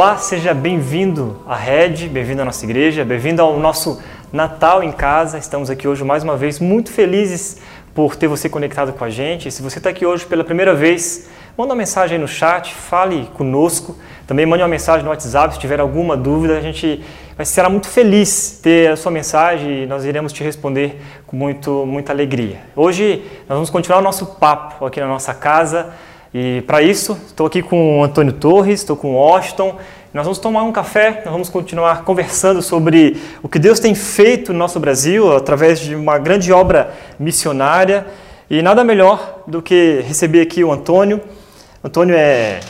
Olá, seja bem-vindo à Rede, bem-vindo à nossa igreja, bem-vindo ao nosso Natal em casa. Estamos aqui hoje mais uma vez muito felizes por ter você conectado com a gente. Se você está aqui hoje pela primeira vez, manda uma mensagem aí no chat, fale conosco. Também mande uma mensagem no WhatsApp se tiver alguma dúvida. A gente vai será muito feliz ter a sua mensagem e nós iremos te responder com muito, muita alegria. Hoje nós vamos continuar o nosso papo aqui na nossa casa. E para isso, estou aqui com o Antônio Torres, estou com o Washington. Nós vamos tomar um café, nós vamos continuar conversando sobre o que Deus tem feito no nosso Brasil através de uma grande obra missionária. E nada melhor do que receber aqui o Antônio. Antônio é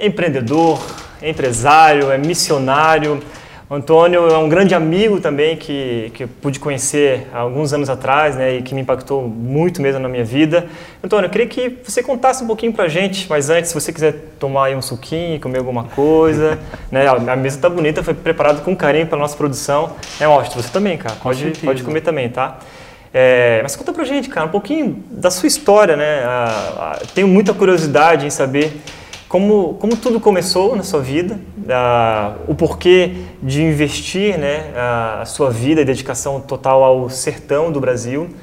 empreendedor, empresário, é missionário, o Antônio é um grande amigo também que, que eu pude conhecer há alguns anos atrás né, e que me impactou muito mesmo na minha vida. Antônio, eu queria que você contasse um pouquinho para a gente, mas antes, se você quiser tomar um suquinho, comer alguma coisa, né, a mesa está bonita, foi preparada com carinho para nossa produção. É ótimo, você também, cara, pode, pode comer também, tá? É, mas conta pra gente, cara, um pouquinho da sua história, né? Ah, tenho muita curiosidade em saber como, como tudo começou na sua vida, uh, o porquê de investir né, a sua vida e dedicação total ao sertão do Brasil.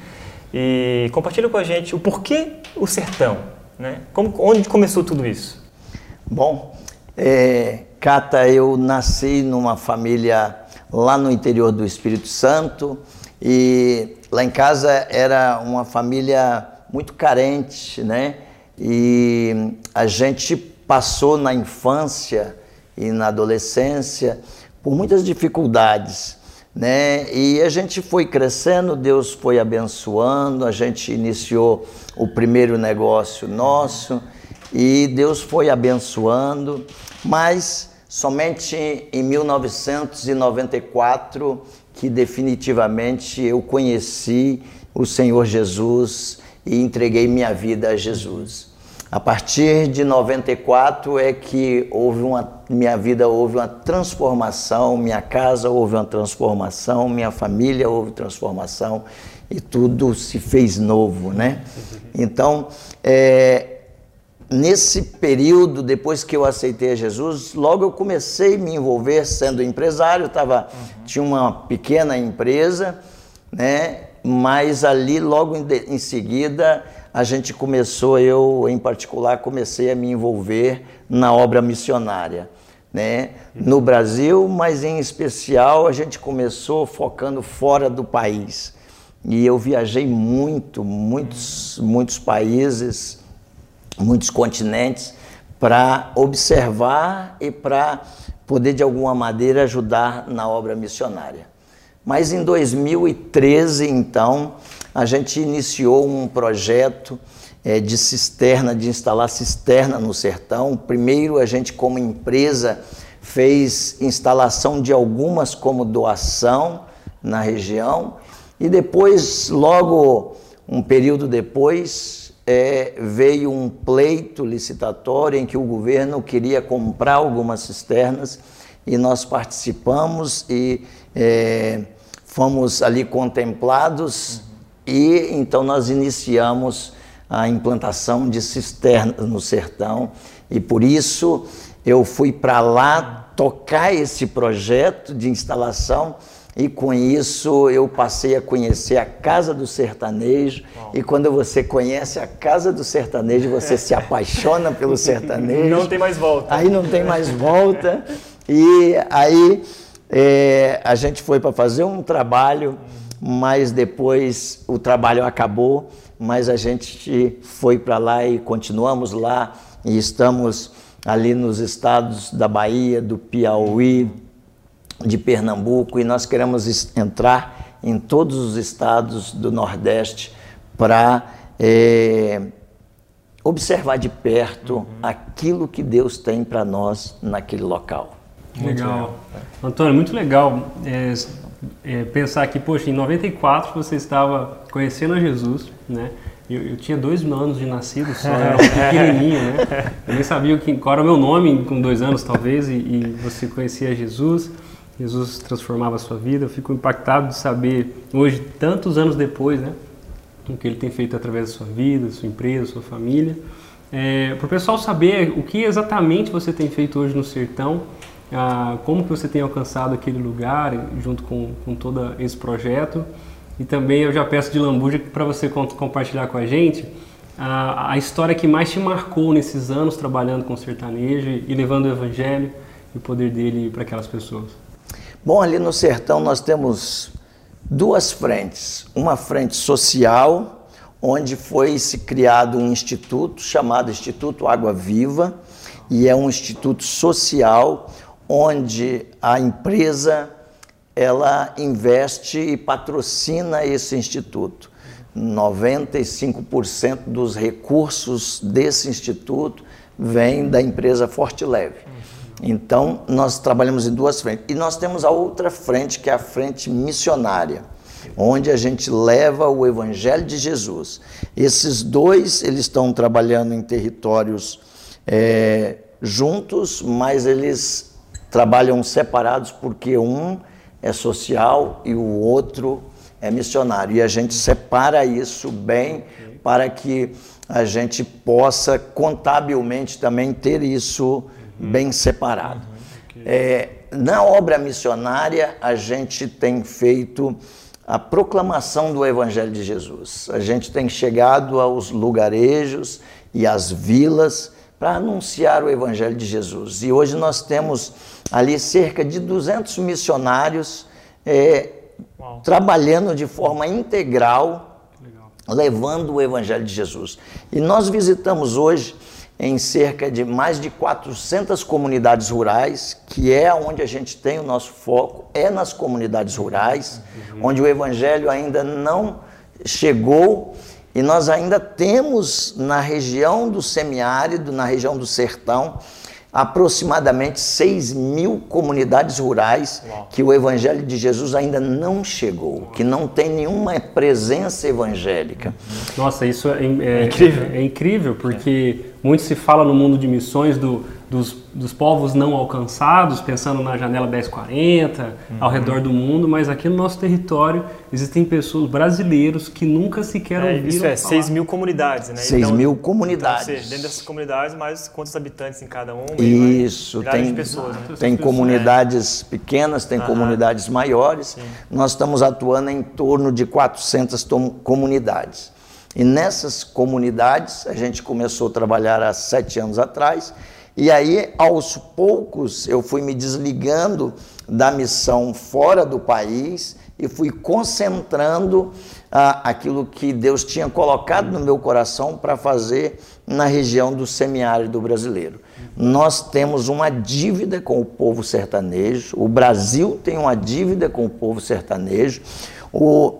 E compartilha com a gente o porquê o sertão, né? Como, onde começou tudo isso? Bom, é, Cata, eu nasci numa família lá no interior do Espírito Santo e lá em casa era uma família muito carente, né? E a gente passou na infância e na adolescência por muitas dificuldades, né? E a gente foi crescendo, Deus foi abençoando, a gente iniciou o primeiro negócio nosso e Deus foi abençoando, mas somente em 1994 que definitivamente eu conheci o Senhor Jesus e entreguei minha vida a Jesus. A partir de 94 é que houve uma minha vida houve uma transformação, minha casa houve uma transformação, minha família houve transformação e tudo se fez novo, né? Então, é, nesse período, depois que eu aceitei a Jesus, logo eu comecei a me envolver sendo empresário, tava, uhum. tinha uma pequena empresa, né? Mas ali, logo em, em seguida, a gente começou, eu em particular, comecei a me envolver na obra missionária. Né? No Brasil, mas em especial a gente começou focando fora do país. E eu viajei muito, muitos, muitos países, muitos continentes, para observar e para poder de alguma maneira ajudar na obra missionária. Mas em 2013, então, a gente iniciou um projeto é, de cisterna, de instalar cisterna no sertão. Primeiro, a gente, como empresa, fez instalação de algumas como doação na região, e depois, logo um período depois, é, veio um pleito licitatório em que o governo queria comprar algumas cisternas e nós participamos e é, fomos ali contemplados e então nós iniciamos a implantação de cisternas no sertão e por isso eu fui para lá tocar esse projeto de instalação e com isso eu passei a conhecer a Casa do Sertanejo. E quando você conhece a Casa do Sertanejo, você se apaixona pelo sertanejo. Não tem mais volta. Aí não tem mais volta. E aí é, a gente foi para fazer um trabalho mas depois o trabalho acabou, mas a gente foi para lá e continuamos lá e estamos ali nos estados da Bahia, do Piauí, de Pernambuco e nós queremos entrar em todos os estados do Nordeste para é, observar de perto uhum. aquilo que Deus tem para nós naquele local. Legal. legal. Antônio, muito legal. É, é, pensar que, poxa, em 94 você estava conhecendo a Jesus, né? Eu, eu tinha dois anos de nascido só, era um pequenininho, né? Eu nem sabia que, qual era o meu nome com dois anos, talvez, e, e você conhecia Jesus. Jesus transformava a sua vida. Eu fico impactado de saber, hoje, tantos anos depois, né? O que ele tem feito através da sua vida, da sua empresa, da sua família. É, Para o pessoal saber o que exatamente você tem feito hoje no Sertão, ah, como que você tem alcançado aquele lugar junto com, com todo esse projeto. E também eu já peço de lambuja para você compartilhar com a gente a, a, história que mais te marcou nesses anos trabalhando com sertanejo e levando o evangelho e o poder dele para aquelas pessoas. Bom, ali no sertão nós temos duas frentes. Uma frente social, onde foi se criado um instituto chamado Instituto Água Viva, e é um instituto social onde a empresa ela investe e patrocina esse instituto. 95% dos recursos desse instituto vem da empresa Forte Leve. Então, nós trabalhamos em duas frentes. E nós temos a outra frente, que é a frente missionária, onde a gente leva o evangelho de Jesus. Esses dois, eles estão trabalhando em territórios é, juntos, mas eles trabalham separados porque um é social e o outro é missionário. E a gente separa isso bem para que a gente possa contabilmente também ter isso bem separado. É, na obra missionária, a gente tem feito a proclamação do Evangelho de Jesus. A gente tem chegado aos lugarejos e às vilas para anunciar o Evangelho de Jesus. E hoje nós temos ali cerca de 200 missionários é, trabalhando de forma integral, levando o Evangelho de Jesus. E nós visitamos hoje em cerca de mais de 400 comunidades rurais, que é onde a gente tem o nosso foco, é nas comunidades rurais, uhum. onde o evangelho ainda não chegou e nós ainda temos na região do semiárido, na região do sertão, aproximadamente 6 mil comunidades rurais Uau. que o Evangelho de Jesus ainda não chegou, Uau. que não tem nenhuma presença evangélica. Nossa, isso é, é, é incrível. É, é, incrível, porque é. muito se fala no mundo de missões do, dos, dos povos não alcançados, pensando na janela 1040, uhum. ao redor do mundo, mas aqui no nosso território existem pessoas, brasileiros, que nunca sequer é, ouviram Isso é, 6 mil comunidades, né? 6 então, mil comunidades. Então, seja, dentro dessas comunidades, mais quantos habitantes em cada uma? Isso, tem, pessoas, né? tem comunidades pequenas, tem comunidades maiores. Sim. Nós estamos atuando em torno de 400 comunidades. E nessas comunidades, a gente começou a trabalhar há sete anos atrás, e aí, aos poucos, eu fui me desligando da missão fora do país e fui concentrando ah, aquilo que Deus tinha colocado no meu coração para fazer na região do semiárido brasileiro. Nós temos uma dívida com o povo sertanejo, o Brasil tem uma dívida com o povo sertanejo. O,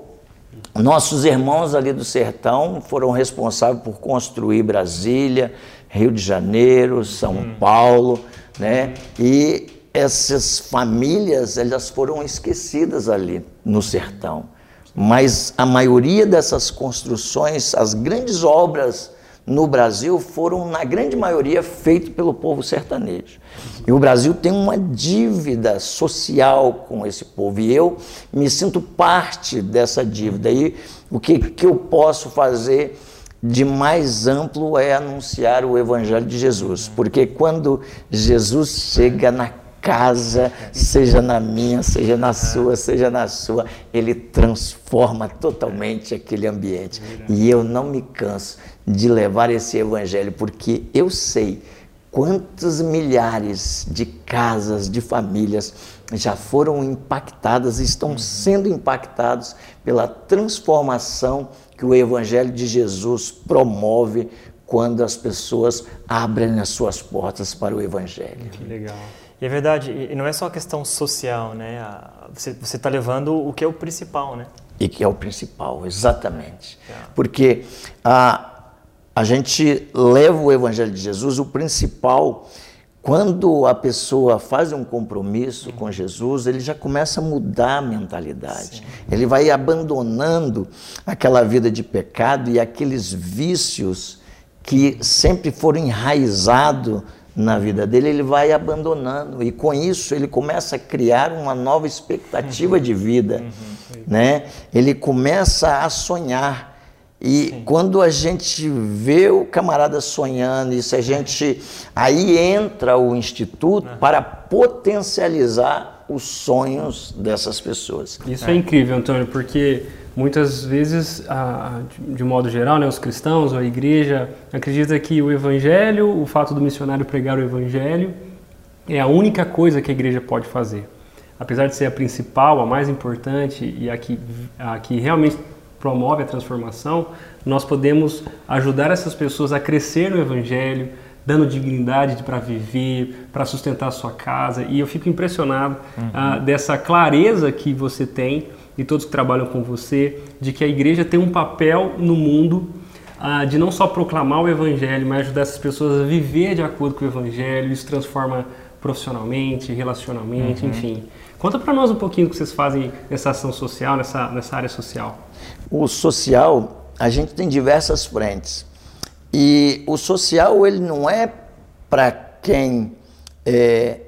nossos irmãos ali do sertão foram responsáveis por construir Brasília, Rio de Janeiro, São hum. Paulo, né? E essas famílias, elas foram esquecidas ali no sertão. Mas a maioria dessas construções, as grandes obras no Brasil foram, na grande maioria, feitas pelo povo sertanejo. E o Brasil tem uma dívida social com esse povo. E eu me sinto parte dessa dívida. E o que, que eu posso fazer de mais amplo é anunciar o Evangelho de Jesus, porque quando Jesus chega na casa, seja na minha, seja na sua, seja na sua, ele transforma totalmente aquele ambiente. E eu não me canso de levar esse evangelho, porque eu sei quantos milhares de casas, de famílias já foram impactadas estão sendo impactados pela transformação que o Evangelho de Jesus promove quando as pessoas abrem as suas portas para o Evangelho. Que legal. E é verdade, e não é só a questão social, né? Você está levando o que é o principal, né? E que é o principal, exatamente. É. Porque a, a gente leva o Evangelho de Jesus, o principal quando a pessoa faz um compromisso uhum. com Jesus, ele já começa a mudar a mentalidade. Sim. Ele vai abandonando aquela vida de pecado e aqueles vícios que sempre foram enraizados na vida dele, ele vai abandonando. E com isso ele começa a criar uma nova expectativa uhum. de vida. Uhum. Né? Ele começa a sonhar E Sim. quando a gente vê o camarada sonhando, isso a gente aí entra o instituto uhum. para potencializar os sonhos dessas pessoas. Isso é, é incrível, Antônio, porque muitas vezes, de modo geral, né, os cristãos, a igreja acredita que o evangelho, o fato do missionário pregar o evangelho, é a única coisa que a igreja pode fazer. Apesar de ser a principal, a mais importante e a que, a que realmente promove a transformação, nós podemos ajudar essas pessoas a crescer no Evangelho, dando dignidade para viver, para sustentar a sua casa. E eu fico impressionado uhum. uh, dessa clareza que você tem e todos que trabalham com você, de que a igreja tem um papel no mundo uh, de não só proclamar o Evangelho, mas ajudar essas pessoas a viver de acordo com o Evangelho. Isso transforma profissionalmente, relacionalmente, uhum. enfim. Conta para nós um pouquinho o que vocês fazem nessa ação social, nessa, nessa área social. O social, a gente tem diversas frentes. E o social, ele não é para quem é,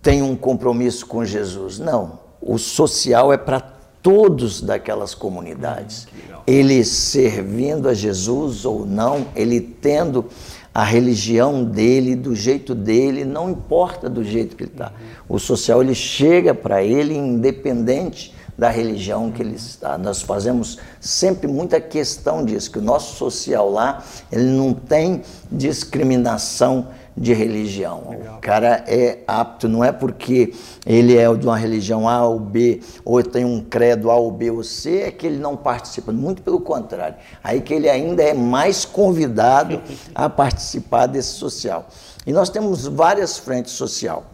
tem um compromisso com Jesus. Não. O social é para todos daquelas comunidades. Ele servindo a Jesus ou não, ele tendo a religião dele, do jeito dele, não importa do jeito que ele está. O social ele chega para ele independente da religião que ele está. Nós fazemos sempre muita questão disso, que o nosso social lá, ele não tem discriminação de religião. Legal. O cara é apto, não é porque ele é de uma religião A ou B, ou tem um credo A ou B ou C, é que ele não participa. Muito pelo contrário. Aí que ele ainda é mais convidado a participar desse social. E nós temos várias frentes social.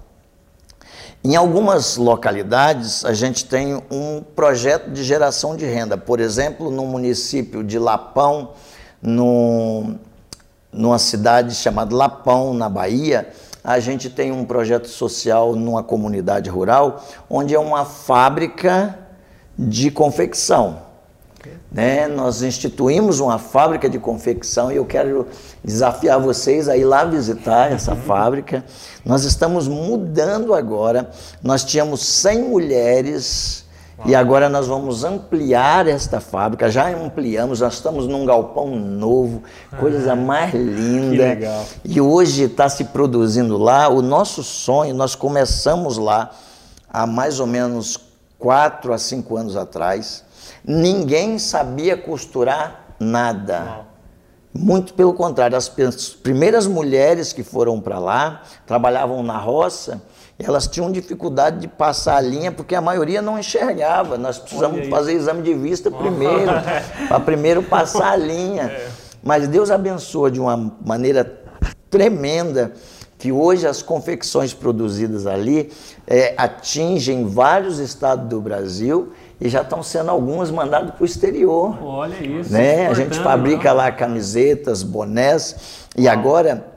Em algumas localidades, a gente tem um projeto de geração de renda. Por exemplo, no município de Lapão, no numa cidade chamada Lapão, na Bahia, a gente tem um projeto social numa comunidade rural, onde é uma fábrica de confecção. Né? Nós instituímos uma fábrica de confecção e eu quero desafiar vocês a ir lá visitar essa fábrica. Nós estamos mudando agora. Nós tínhamos 100 mulheres e agora nós vamos ampliar esta fábrica, já ampliamos, nós estamos num galpão novo, coisa ah, mais linda. E hoje está se produzindo lá. O nosso sonho, nós começamos lá há mais ou menos quatro a cinco anos atrás. Ninguém sabia costurar nada. Muito pelo contrário, as primeiras mulheres que foram para lá trabalhavam na roça elas tinham dificuldade de passar a linha porque a maioria não enxergava. Nós precisamos fazer exame de vista primeiro, para primeiro passar a linha. É. Mas Deus abençoa de uma maneira tremenda que hoje as confecções produzidas ali é, atingem vários estados do Brasil e já estão sendo algumas mandadas para o exterior. Olha isso. Né? A gente fabrica lá camisetas, bonés e agora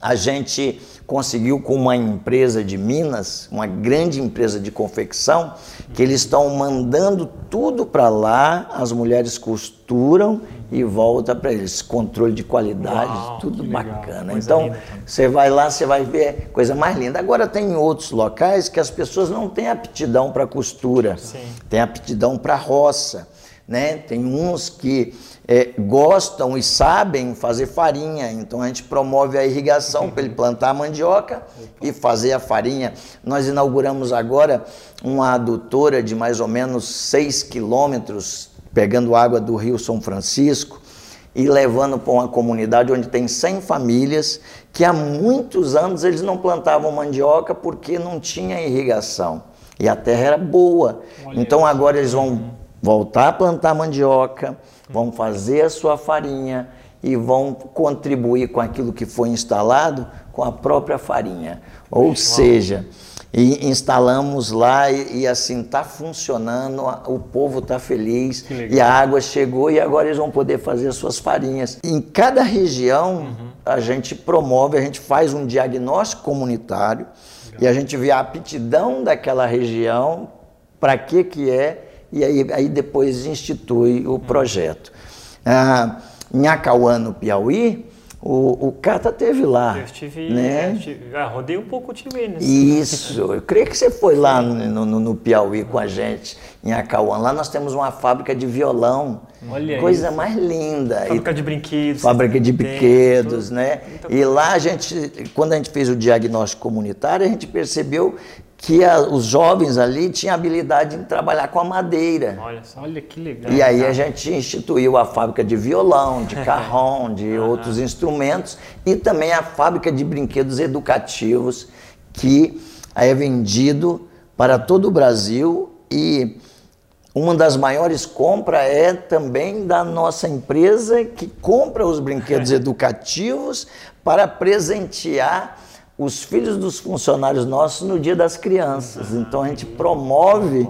a gente conseguiu com uma empresa de Minas, uma grande empresa de confecção, que eles estão mandando tudo para lá, as mulheres costuram e volta para eles. Controle de qualidade, Uau, tudo bacana. Então, você vai lá, você vai ver coisa mais linda. Agora tem outros locais que as pessoas não têm aptidão para costura, Sim. têm aptidão para roça. Né? Tem uns que é, gostam e sabem fazer farinha, então a gente promove a irrigação para ele plantar a mandioca e fazer a farinha. Nós inauguramos agora uma adutora de mais ou menos 6 quilômetros, pegando água do Rio São Francisco e levando para uma comunidade onde tem 100 famílias que há muitos anos eles não plantavam mandioca porque não tinha irrigação e a terra era boa. Então agora eles vão voltar a plantar mandioca, vão fazer a sua farinha e vão contribuir com aquilo que foi instalado com a própria farinha. Ou seja, e instalamos lá e, e assim está funcionando, o povo está feliz e a água chegou e agora eles vão poder fazer as suas farinhas. Em cada região uhum. a gente promove, a gente faz um diagnóstico comunitário Legal. e a gente vê a aptidão daquela região, para que que é e aí, aí depois institui o projeto. Ah, em Acauã, no Piauí, O, o Cata teve lá. Eu estive, né? eu estive ah, rodei um pouco o time. Né? Isso, eu creio que você foi lá no, no, no Piauí com a gente, em Acauã. Lá nós temos uma fábrica de violão. Olha coisa isso. mais linda. Fábrica E- de brinquedos. Fábrica de brinquedos, né? E lá a gente, quando a gente fez o diagnóstico comunitário, a gente percebeu que a- os jovens ali tinham habilidade em trabalhar com a madeira. Olha só. Olha que legal. E aí a gente instituiu a fábrica de violão, de carrom, de outros instrumentos e também a fábrica de brinquedos educativos que é vendido para todo o Brasil e uma das maiores compras é também da nossa empresa que compra os brinquedos educativos para presentear os filhos dos funcionários nossos no Dia das Crianças. Então a gente promove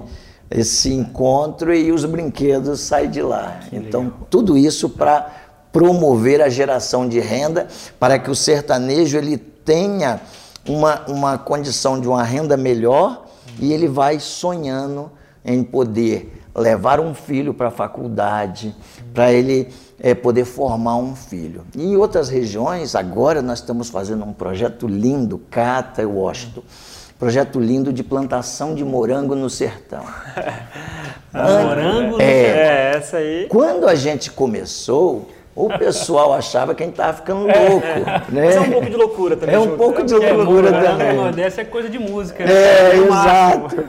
esse encontro e os brinquedos saem de lá. Então tudo isso para promover a geração de renda para que o sertanejo ele tenha uma, uma condição de uma renda melhor e ele vai sonhando em poder levar um filho para a faculdade, para ele eh, poder formar um filho. E em outras regiões, agora nós estamos fazendo um projeto lindo, Cata e Washington, projeto lindo de plantação de morango no sertão. Morango no É, essa aí. Quando a gente começou, o pessoal achava que a gente estava ficando louco. né? Mas é um pouco de loucura também. É um pouco de É, loucura Morango também. no Nordeste é coisa de música. né? É, máximo. exato.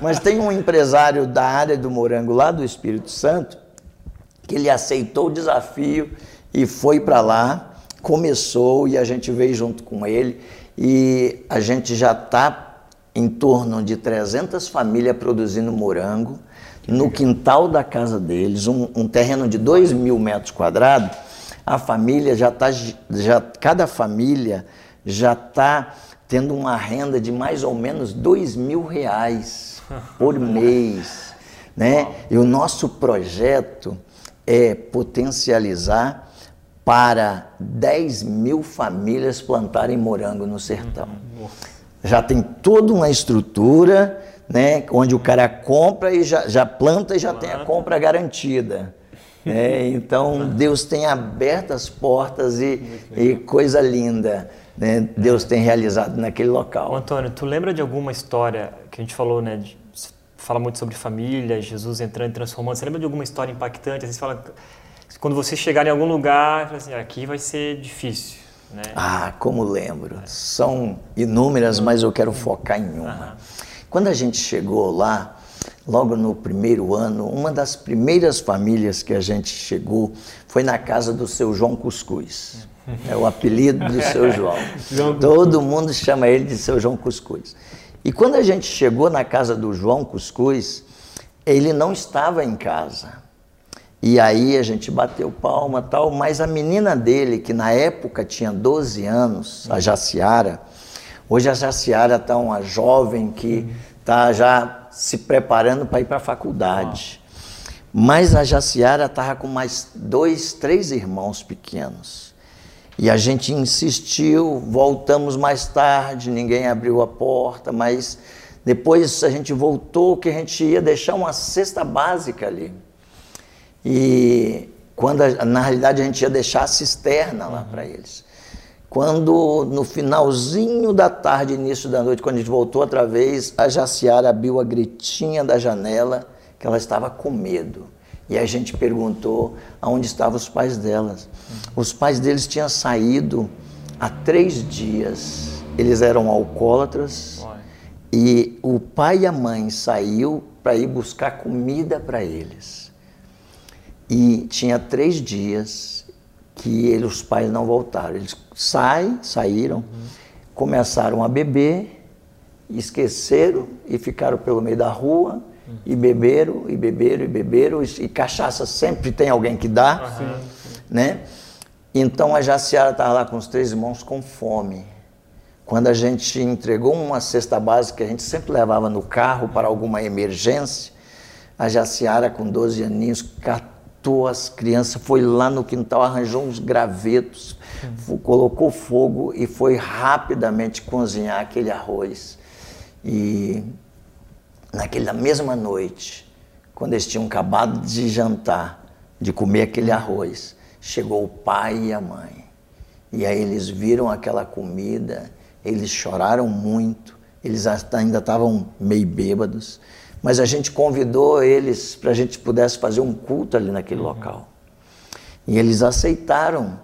Mas tem um empresário da área do morango lá do Espírito Santo que ele aceitou o desafio e foi para lá, começou e a gente veio junto com ele e a gente já está em torno de 300 famílias produzindo morango no quintal da casa deles, um, um terreno de 2 mil metros quadrados. A família já está, já, cada família já está tendo uma renda de mais ou menos dois mil reais por mês, né? E o nosso projeto é potencializar para 10 mil famílias plantarem morango no sertão. Já tem toda uma estrutura, né? Onde o cara compra e já, já planta e já tem a compra garantida. né? então Deus tem aberto as portas e, e coisa linda, né? Deus tem realizado naquele Ô, local. Antônio, tu lembra de alguma história que a gente falou, né? de- fala muito sobre família, Jesus entrando e transformando. Você lembra de alguma história impactante? Às vezes fala, quando você chegar em algum lugar, assim, aqui vai ser difícil, né? Ah, como lembro. São inúmeras, mas eu quero focar em uma. Quando a gente chegou lá, logo no primeiro ano, uma das primeiras famílias que a gente chegou foi na casa do seu João Cuscuz. É o apelido do seu João. João Todo mundo chama ele de seu João Cuscuz. E quando a gente chegou na casa do João Cuscuz, ele não estava em casa. E aí a gente bateu palma tal, mas a menina dele, que na época tinha 12 anos, a Jaciara, hoje a Jaciara está uma jovem que está já se preparando para ir para a faculdade. Mas a Jaciara estava com mais dois, três irmãos pequenos. E a gente insistiu, voltamos mais tarde, ninguém abriu a porta, mas depois a gente voltou que a gente ia deixar uma cesta básica ali. E quando a- na realidade a gente ia deixar a cisterna lá para eles. Quando no finalzinho da tarde, início da noite, quando a gente voltou outra vez, a Jaciara abriu a gritinha da janela que ela estava com medo. E a gente perguntou aonde estavam os pais delas. Os pais deles tinham saído há três dias. Eles eram alcoólatras e o pai e a mãe saiu para ir buscar comida para eles. E tinha três dias que ele- os pais não voltaram. Eles saem, saíram, começaram a beber, esqueceram e ficaram pelo meio da rua e beberam, e beberam, e beberam. E, e cachaça sempre tem alguém que dá, né? Então a Jaciara estava lá com os três irmãos com fome. Quando a gente entregou uma cesta básica que a gente sempre levava no carro para alguma emergência, a Jaciara, com 12 aninhos, catou as crianças, foi lá no quintal, arranjou uns gravetos, fo- colocou fogo e foi rapidamente cozinhar aquele arroz. E naquela mesma noite, quando eles tinham acabado de jantar, de comer aquele arroz, chegou o pai e a mãe. E aí eles viram aquela comida, eles choraram muito, eles ainda estavam meio bêbados, mas a gente convidou eles para a gente pudesse fazer um culto ali naquele uhum. local. E eles aceitaram.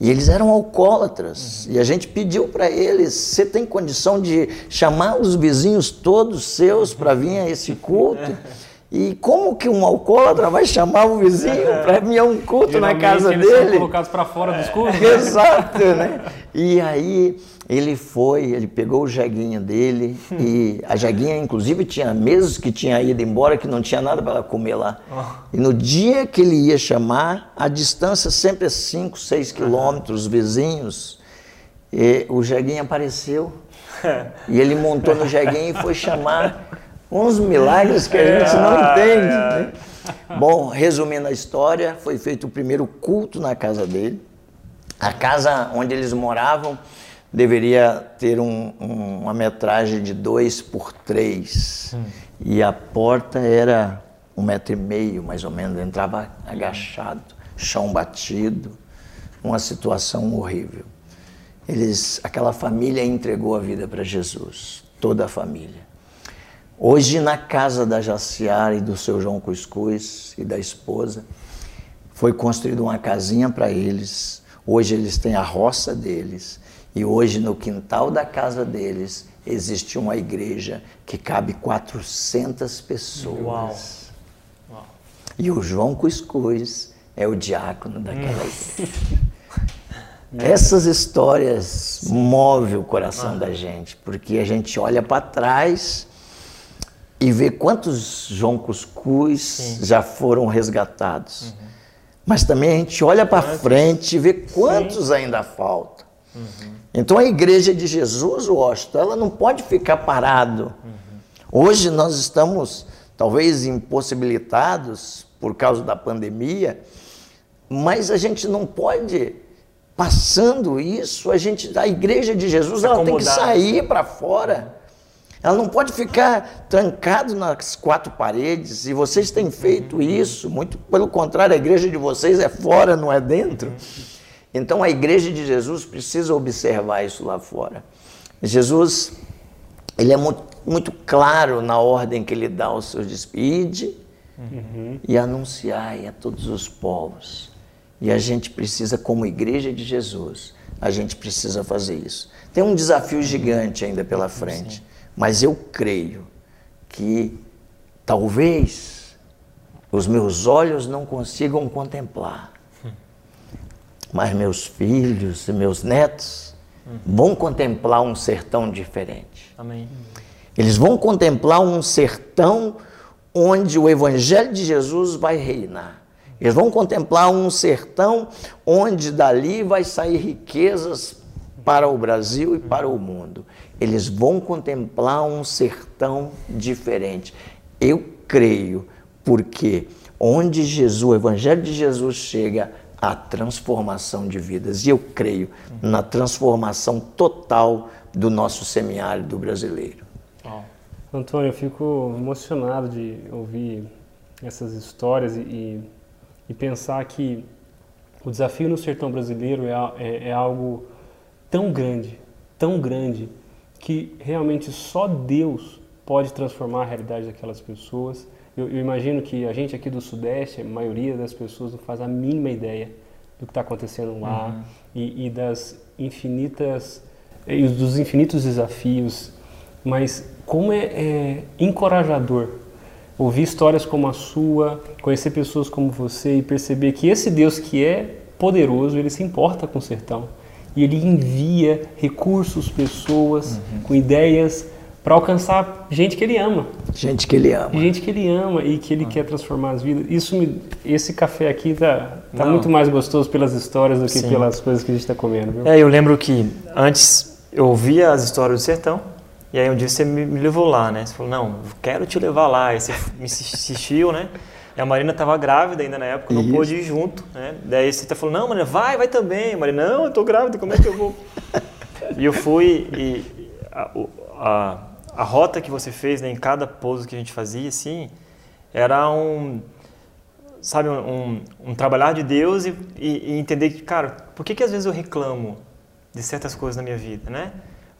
E eles eram alcoólatras. Uhum. E a gente pediu para eles: você tem condição de chamar os vizinhos todos seus para vir a esse culto? E como que um alcoólatra vai chamar o vizinho para vir a um culto na casa eles dele? São colocados para fora dos cultos. Exato, né? E aí ele foi, ele pegou o jeguinho dele e a jeguinha inclusive tinha meses que tinha ido embora que não tinha nada para ela comer lá. Oh. E no dia que ele ia chamar, a distância sempre é 5, 6 quilômetros, vizinhos, e o jeguinho apareceu. e ele montou no jeguinho e foi chamar uns milagres que a gente não entende. Né? Bom, resumindo a história, foi feito o primeiro culto na casa dele. A casa onde eles moravam deveria ter um, um, uma metragem de 2 por 3 hum. e a porta era um metro e meio mais ou menos, entrava agachado, chão batido, uma situação horrível. Eles, aquela família entregou a vida para Jesus, toda a família. Hoje na casa da Jaciara e do seu João Cuscuz e da esposa, foi construída uma casinha para eles. Hoje eles têm a roça deles e hoje no quintal da casa deles existe uma igreja que cabe 400 pessoas. Uau. Uau. E o João Cuscuz é o diácono daquela hum. igreja. Essas histórias movem o coração ah. da gente, porque a gente olha para trás e vê quantos João Cuscuz Sim. já foram resgatados. Uhum. Mas também a gente olha para frente e vê quantos Sim. ainda faltam. Uhum. Então a igreja de Jesus, Washington, ela não pode ficar parado. Uhum. Hoje nós estamos talvez impossibilitados por causa da pandemia, mas a gente não pode passando isso, a gente a igreja de Jesus, ela tem que sair para fora. Ela não pode ficar trancado nas quatro paredes, e vocês têm feito isso, muito pelo contrário, a igreja de vocês é fora, não é dentro. Então a igreja de Jesus precisa observar isso lá fora. Jesus, ele é muito, muito claro na ordem que ele dá aos seus despide uhum. e anunciai a todos os povos. E a gente precisa, como igreja de Jesus, a gente precisa fazer isso. Tem um desafio gigante ainda pela frente. Mas eu creio que talvez os meus olhos não consigam contemplar, mas meus filhos e meus netos vão contemplar um sertão diferente. Amém. Eles vão contemplar um sertão onde o Evangelho de Jesus vai reinar. Eles vão contemplar um sertão onde dali vai sair riquezas para o Brasil e para o mundo. Eles vão contemplar um sertão diferente. Eu creio, porque onde Jesus, o Evangelho de Jesus chega, a transformação de vidas. E eu creio na transformação total do nosso semiárido brasileiro. Antônio, eu fico emocionado de ouvir essas histórias e, e pensar que o desafio no sertão brasileiro é, é, é algo tão grande, tão grande, que realmente só Deus pode transformar a realidade daquelas pessoas eu, eu, imagino que a gente aqui do Sudeste, a maioria das pessoas não faz a mínima ideia do que está acontecendo lá uhum. e, e, das infinitas e dos infinitos desafios. Mas como é, é encorajador ouvir histórias como a sua, conhecer pessoas como você e perceber que esse Deus que é poderoso, ele se importa com o sertão e ele envia recursos, pessoas uhum. com ideias para alcançar gente que ele ama. Gente que ele ama. Gente que ele ama e que ele ah. quer transformar as vidas. Isso me, esse café aqui tá, tá muito mais gostoso pelas histórias do que Sim. pelas coisas que a gente está comendo. Viu? É, eu lembro que antes eu ouvia as histórias do sertão e aí um dia você me, me levou lá, né? Você falou, não, quero te levar lá. Aí você me assistiu, né? E a Marina estava grávida ainda na época, não Isso. pôde ir junto, né? Daí você tá falou, não, Marina, vai, vai também. Marina, não, eu tô grávida, como é que eu vou? e eu fui e a, a a rota que você fez né, em cada pouso que a gente fazia, assim, era um. sabe, um, um trabalhar de Deus e, e, e, entender que, cara, por que, que às vezes eu reclamo de certas coisas na minha vida, né?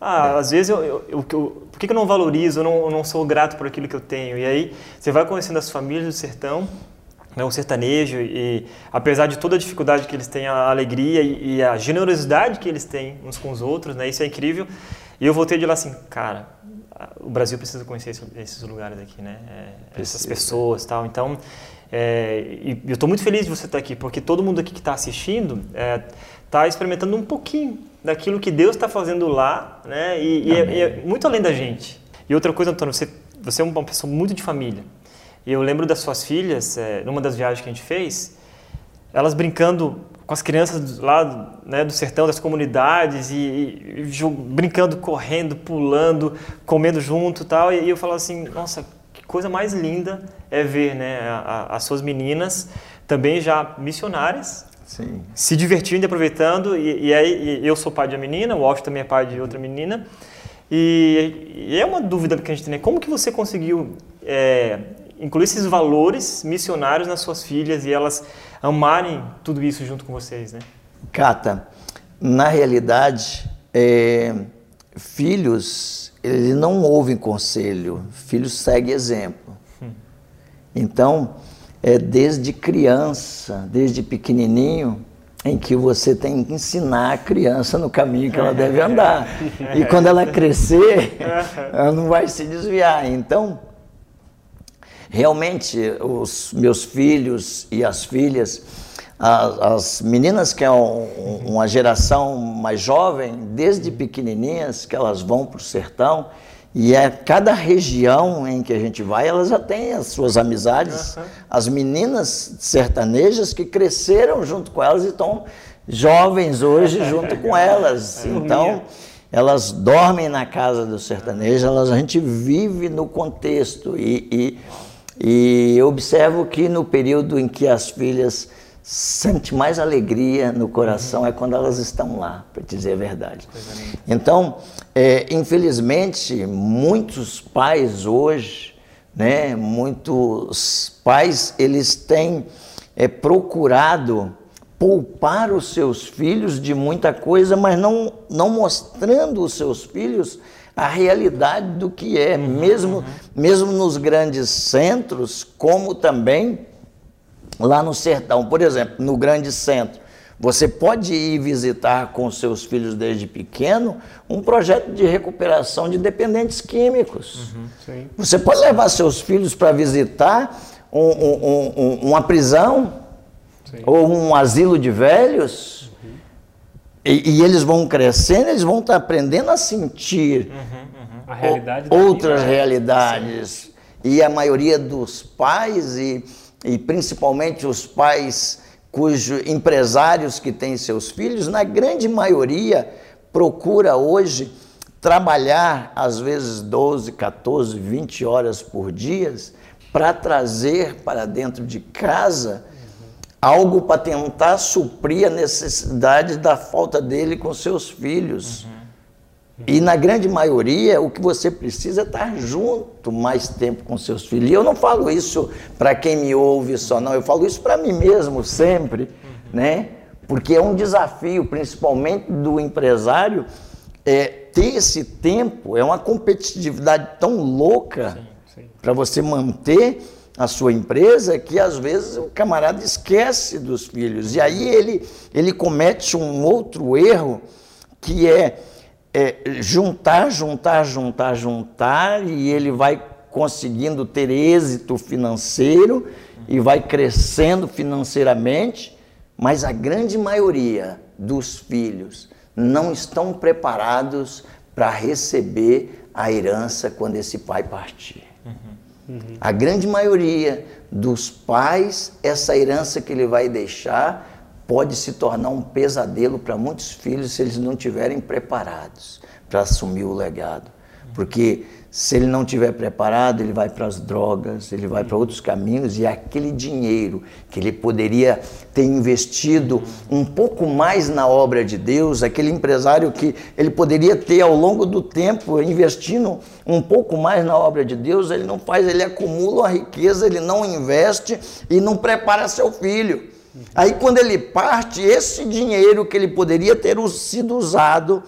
Ah, é. às vezes eu, eu, eu, eu, por que, que eu não valorizo, eu não, eu não sou grato por aquilo que eu tenho? E aí você vai conhecendo as famílias do sertão, né, o sertanejo, e apesar de toda a dificuldade que eles têm, a alegria e, e a generosidade que eles têm uns com os outros, né? Isso é incrível. E eu voltei de lá assim, cara, o Brasil precisa conhecer esses lugares aqui, né? É, essas pessoas tal. Então, é, eu estou muito feliz de você estar aqui, porque todo mundo aqui que está assistindo está experimentando um pouquinho daquilo que Deus está fazendo lá, né? E, e, é, e, é, muito além da gente. E outra coisa, Antônio, você, você é uma pessoa muito de família. E eu lembro das suas filhas, é, numa das viagens que a gente fez, elas brincando com as crianças lá né, do sertão, das comunidades, e, e, e, brincando, correndo, pulando, comendo junto tal. E, e eu falava assim, nossa, que coisa mais linda é ver né, a, a, as suas meninas, também já missionárias, Sim. se divertindo e aproveitando. E, aí eu sou pai de uma menina, o Austin também é pai de outra menina. E, é uma dúvida que a gente tem, né? como que você conseguiu é, incluir esses valores missionários nas suas filhas e elas amarem tudo isso junto com vocês, né? Cata, na realidade, é, filhos, eles não ouvem conselho, filhos seguem exemplo. Hum. Então, é desde criança, desde pequenininho, em que você tem que ensinar a criança no caminho que ela deve andar. E quando ela crescer, ela não vai se desviar. Então, realmente os meus filhos e as filhas, as, as meninas que é um, uma geração mais jovem, desde pequenininhas que elas vão para o sertão, e é cada região em que a gente vai, elas já têm as suas amizades. Uhum. As meninas sertanejas que cresceram junto com elas e estão jovens hoje junto com elas. Então, elas dormem na casa do sertanejo, elas, a gente vive no contexto. E, e e observo que no período em que as filhas sentem mais alegria no coração é quando elas estão lá, para dizer a verdade. Então, é, infelizmente, muitos pais hoje, né, muitos pais, eles têm é, procurado poupar os seus filhos de muita coisa, mas não, não mostrando os seus filhos a realidade do que é, mesmo, mesmo nos grandes centros, como também lá no sertão. Por exemplo, no grande centro, você pode ir visitar com seus filhos desde pequeno um projeto de recuperação de dependentes químicos. Uhum, você pode levar seus filhos para visitar um, um, um, uma prisão sim. ou um asilo de velhos e, e, eles vão crescendo, eles vão estar aprendendo a sentir uhum, uhum. A realidade outras vida. realidades. Sim. E a maioria dos pais, e, e principalmente os pais cujos empresários que têm seus filhos, na grande maioria, procura hoje trabalhar às vezes 12, 14, 20 horas por dia para trazer para dentro de casa algo para tentar suprir a necessidade da falta dele com seus filhos. Uhum. E na grande maioria, o que você precisa é estar junto mais tempo com seus filhos. E eu não falo isso para quem me ouve só, não. Eu falo isso para mim mesmo sempre, né? Porque é um desafio, principalmente do empresário, é, ter esse tempo, é uma competitividade tão louca para você manter a sua empresa que às vezes o camarada esquece dos filhos. E aí ele, ele comete um outro erro que é, é juntar, juntar, juntar, juntar, e ele vai conseguindo ter êxito financeiro e vai crescendo financeiramente, mas a grande maioria dos filhos não estão preparados para receber a herança quando esse pai partir. Uhum. Uhum. A grande maioria dos pais, essa herança que ele vai deixar pode se tornar um pesadelo para muitos filhos se eles não estiverem preparados para assumir o legado. Porque se ele não tiver preparado, ele vai para as drogas, ele vai para outros caminhos e aquele dinheiro que ele poderia ter investido um pouco mais na obra de Deus, aquele empresário que ele poderia ter ao longo do tempo investindo um pouco mais na obra de Deus, ele não faz, ele acumula a riqueza, ele não investe e não prepara seu filho. Aí quando ele parte, esse dinheiro que ele poderia ter sido usado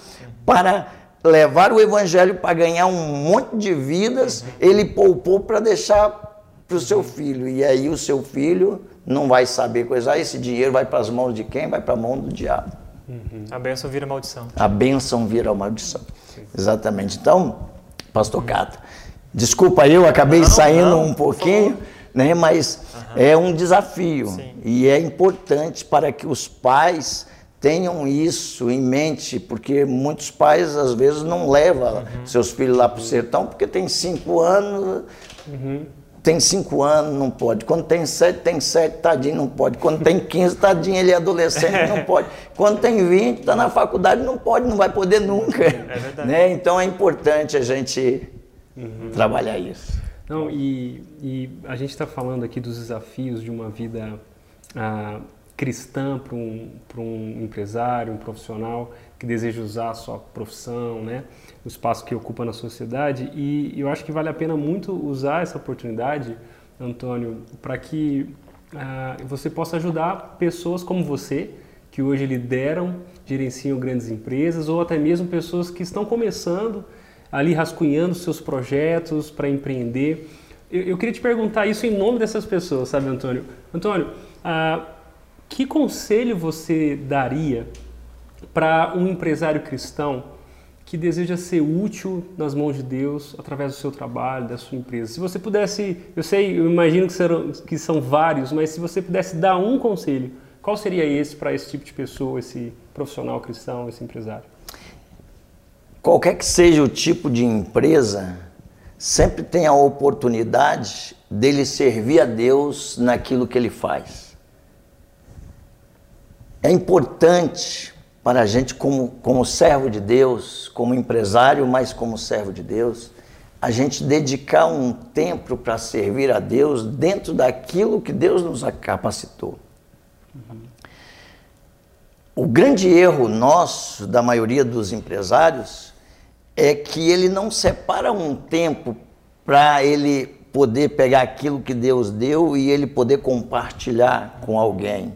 para levar o evangelho para ganhar um monte de vidas, ele poupou para deixar para o seu filho. E aí o seu filho não vai saber coisar, esse dinheiro vai para as mãos de quem? Vai para a mão do diabo. Uhum. A bênção vira maldição. A bênção vira maldição. Sim. Exatamente. Então, pastor uhum. Cata, desculpa eu, acabei não, saindo não, um pouquinho, né, mas uhum. É um desafio. Sim. E é importante para que os pais tenham isso em mente, porque muitos pais às vezes não levam uhum. seus filhos lá para o sertão porque tem cinco anos. Uhum. Tem cinco anos, não pode. Quando tem sete, tem sete, tadinho, não pode. Quando tem quinze, tadinho, ele é adolescente, não pode. Quando tem vinte, está na faculdade, não pode, não vai poder nunca. É. Né? Então é importante a gente uhum. trabalhar isso. Não, e, e a gente está falando aqui dos desafios de uma vida ah, cristã para um, um empresário, um profissional que deseja usar a sua profissão, né? o espaço que ocupa na sociedade. E eu acho que vale a pena muito usar essa oportunidade, Antônio, para que uh, você possa ajudar pessoas como você, que hoje lideram, gerenciam grandes empresas, ou até mesmo pessoas que estão começando ali rascunhando seus projetos para empreender. Eu, eu, queria te perguntar isso em nome dessas pessoas, sabe, Antônio? Antônio, uh, que conselho você daria para um empresário cristão que deseja ser útil nas mãos de Deus através do seu trabalho, da sua empresa? Se você pudesse, eu sei, eu imagino que, serão, que são vários, mas se você pudesse dar um conselho, qual seria esse para esse tipo de pessoa, esse profissional cristão, esse empresário? Qualquer que seja o tipo de empresa, sempre tem a oportunidade dele servir a Deus naquilo que ele faz. É importante para a gente, como, como servo de Deus, como empresário, mas como servo de Deus, a gente dedicar um tempo para servir a Deus dentro daquilo que Deus nos capacitou. O grande erro nosso, da maioria dos empresários, é que ele não separa um tempo para ele poder pegar aquilo que Deus deu e ele poder compartilhar com alguém.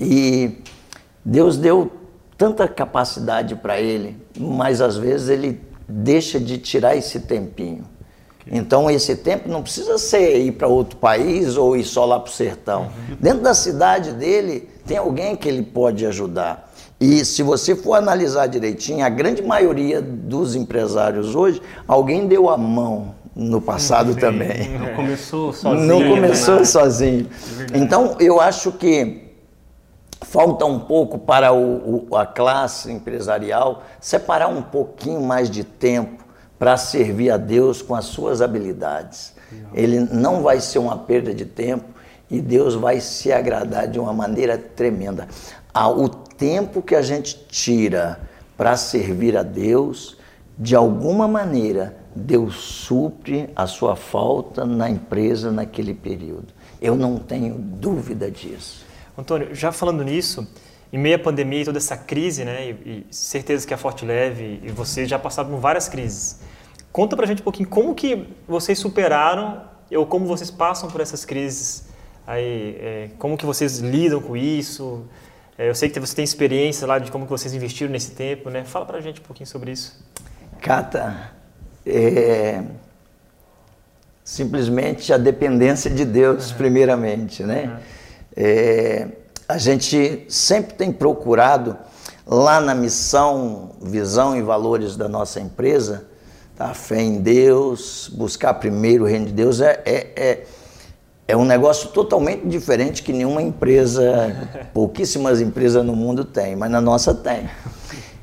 E Deus deu tanta capacidade para ele, mas às vezes ele deixa de tirar esse tempinho. Então esse tempo não precisa ser ir para outro país ou ir só lá para o sertão. Uhum. Dentro da cidade dele tem alguém que ele pode ajudar. E se você for analisar direitinho, a grande maioria dos empresários hoje, alguém deu a mão no passado Sim. também. Não começou sozinho. Não começou né? sozinho. É então eu acho que falta um pouco para o, o, a classe empresarial separar um pouquinho mais de tempo para servir a Deus com as suas habilidades. Ele não vai ser uma perda de tempo e Deus vai se agradar de uma maneira tremenda. O tempo que a gente tira para servir a Deus, de alguma maneira, Deus supre a sua falta na empresa naquele período. Eu não tenho dúvida disso. Antônio, já falando nisso, em meio à pandemia e toda essa crise, né, e, e certeza que a Forte Leve e você já passaram por várias crises. Conta pra gente um pouquinho como que vocês superaram ou como vocês passam por essas crises aí, é, como que vocês lidam com isso. É, eu sei que você tem experiência lá de como que vocês investiram nesse tempo, né? Fala pra gente um pouquinho sobre isso. Cata, é, simplesmente a dependência de Deus, uhum. primeiramente, né? Uhum. É, a gente sempre tem procurado, lá na missão, visão e valores da nossa empresa, tá? fé em Deus, buscar primeiro o reino de Deus, é, é, é, um negócio totalmente diferente que nenhuma empresa, pouquíssimas empresas no mundo tem, mas na nossa tem.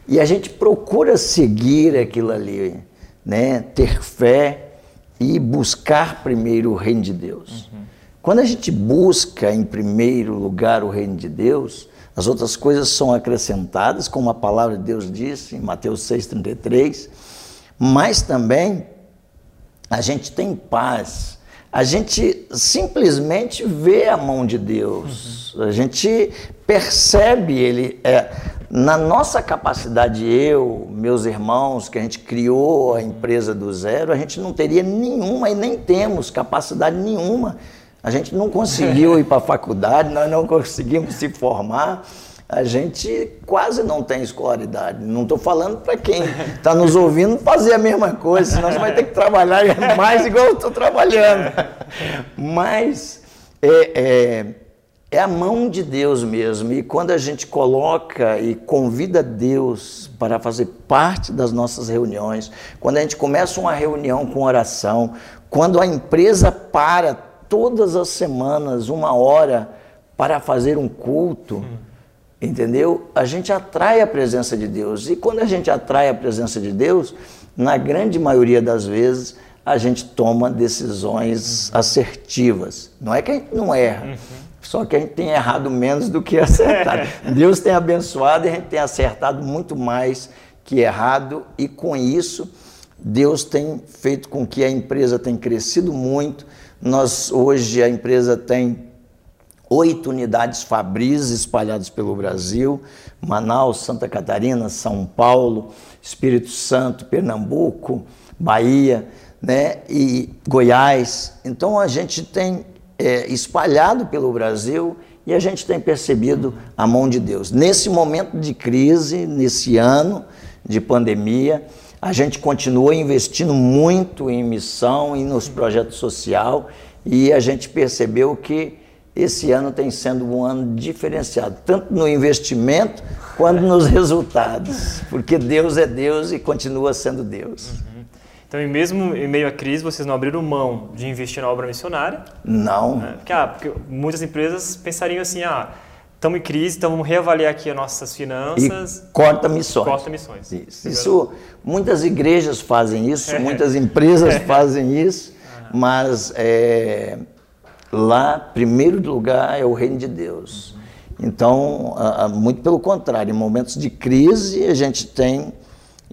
E a gente procura seguir aquilo ali, né? ter fé e buscar primeiro o reino de Deus. Uhum. Quando a gente busca em primeiro lugar o reino de Deus, as outras coisas são acrescentadas, como a palavra de Deus diz em Mateus 6,33. mas também a gente tem paz. A gente simplesmente vê a mão de Deus. Uhum. A gente percebe Ele. É, na nossa capacidade, eu, meus irmãos, que a gente criou a empresa do zero, a gente não teria nenhuma e nem temos capacidade nenhuma. A gente não conseguiu ir para a faculdade, nós não conseguimos se formar a gente quase não tem escolaridade. Não estou falando para quem está nos ouvindo fazer a mesma coisa, senão você vai ter que trabalhar mais igual eu estou trabalhando. Mas é, é, é, a mão de Deus mesmo. E quando a gente coloca e convida Deus para fazer parte das nossas reuniões, quando a gente começa uma reunião com oração, quando a empresa para todas as semanas uma hora para fazer um culto. Hum entendeu? A gente atrai a presença de Deus. E quando a gente atrai a presença de Deus, na grande maioria das vezes, a gente toma decisões assertivas. Não é que a gente não erra, uhum. só que a gente tem errado menos do que acertado. Deus tem abençoado e a gente tem acertado muito mais que errado, e com isso, Deus tem feito com que a empresa tenha crescido muito. Nós hoje a empresa tem oito unidades Fabris espalhadas pelo Brasil, Manaus, Santa Catarina, São Paulo, Espírito Santo, Pernambuco, Bahia, né, e Goiás. Então a gente tem é, espalhado pelo Brasil e a gente tem percebido a mão de Deus. Nesse momento de crise, nesse ano de pandemia, a gente continua investindo muito em missão e nos projetos social e a gente percebeu que esse ano tem sendo um ano diferenciado, tanto no investimento quanto nos resultados, porque Deus é Deus e continua sendo Deus. Uhum. Então, e mesmo em meio à crise, vocês não abriram mão de investir na obra missionária? Não. Né? Porque, ah, porque muitas empresas pensariam assim, ah, estamos em crise, então vamos reavaliar aqui as nossas finanças. E corta missões. Corta missões. Isso. isso muitas igrejas fazem isso, muitas empresas fazem isso, mas é, Lá, primeiro lugar, é o reino de Deus. Então, muito pelo contrário, em momentos de crise, a gente tem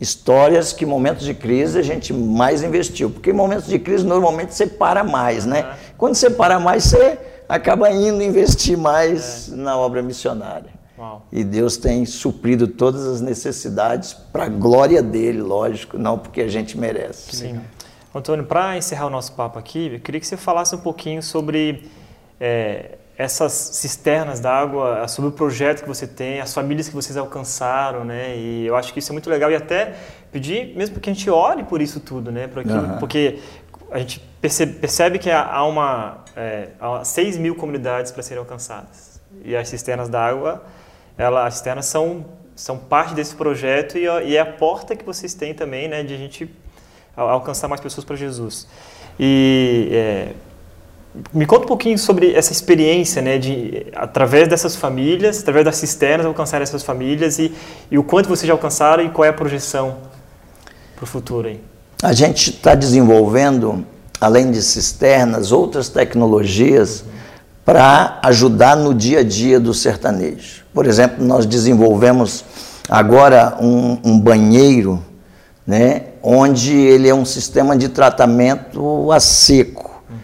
histórias que em momentos de crise a gente mais investiu. Porque em momentos de crise, normalmente, você para mais, né? Quando você para mais, você acaba indo investir mais é. na obra missionária. Uau. E Deus tem suprido todas as necessidades para a glória dele, lógico, não porque a gente merece. Sim. Antônio, para encerrar o nosso papo aqui, eu queria que você falasse um pouquinho sobre é, essas cisternas d'água, sobre o projeto que você tem, as famílias que vocês alcançaram, né? E eu acho que isso é muito legal e até pedir mesmo que a gente ore por isso tudo, né? Por aquilo, uhum. Porque a gente percebe, percebe que há uma é, há 6 mil comunidades para serem alcançadas e as cisternas d'água, as cisternas são são parte desse projeto e, e é a porta que vocês têm também, né? De a gente alcançar mais pessoas para Jesus. E é, me conta um pouquinho sobre essa experiência, né, de através dessas famílias, através das cisternas, alcançar essas famílias e, e o quanto vocês já alcançaram e qual é a projeção para o futuro aí. A gente está desenvolvendo, além de cisternas, outras tecnologias para ajudar no dia a dia do sertanejo. Por exemplo, nós desenvolvemos agora um, um banheiro, né, onde ele é um sistema de tratamento a seco. Uhum.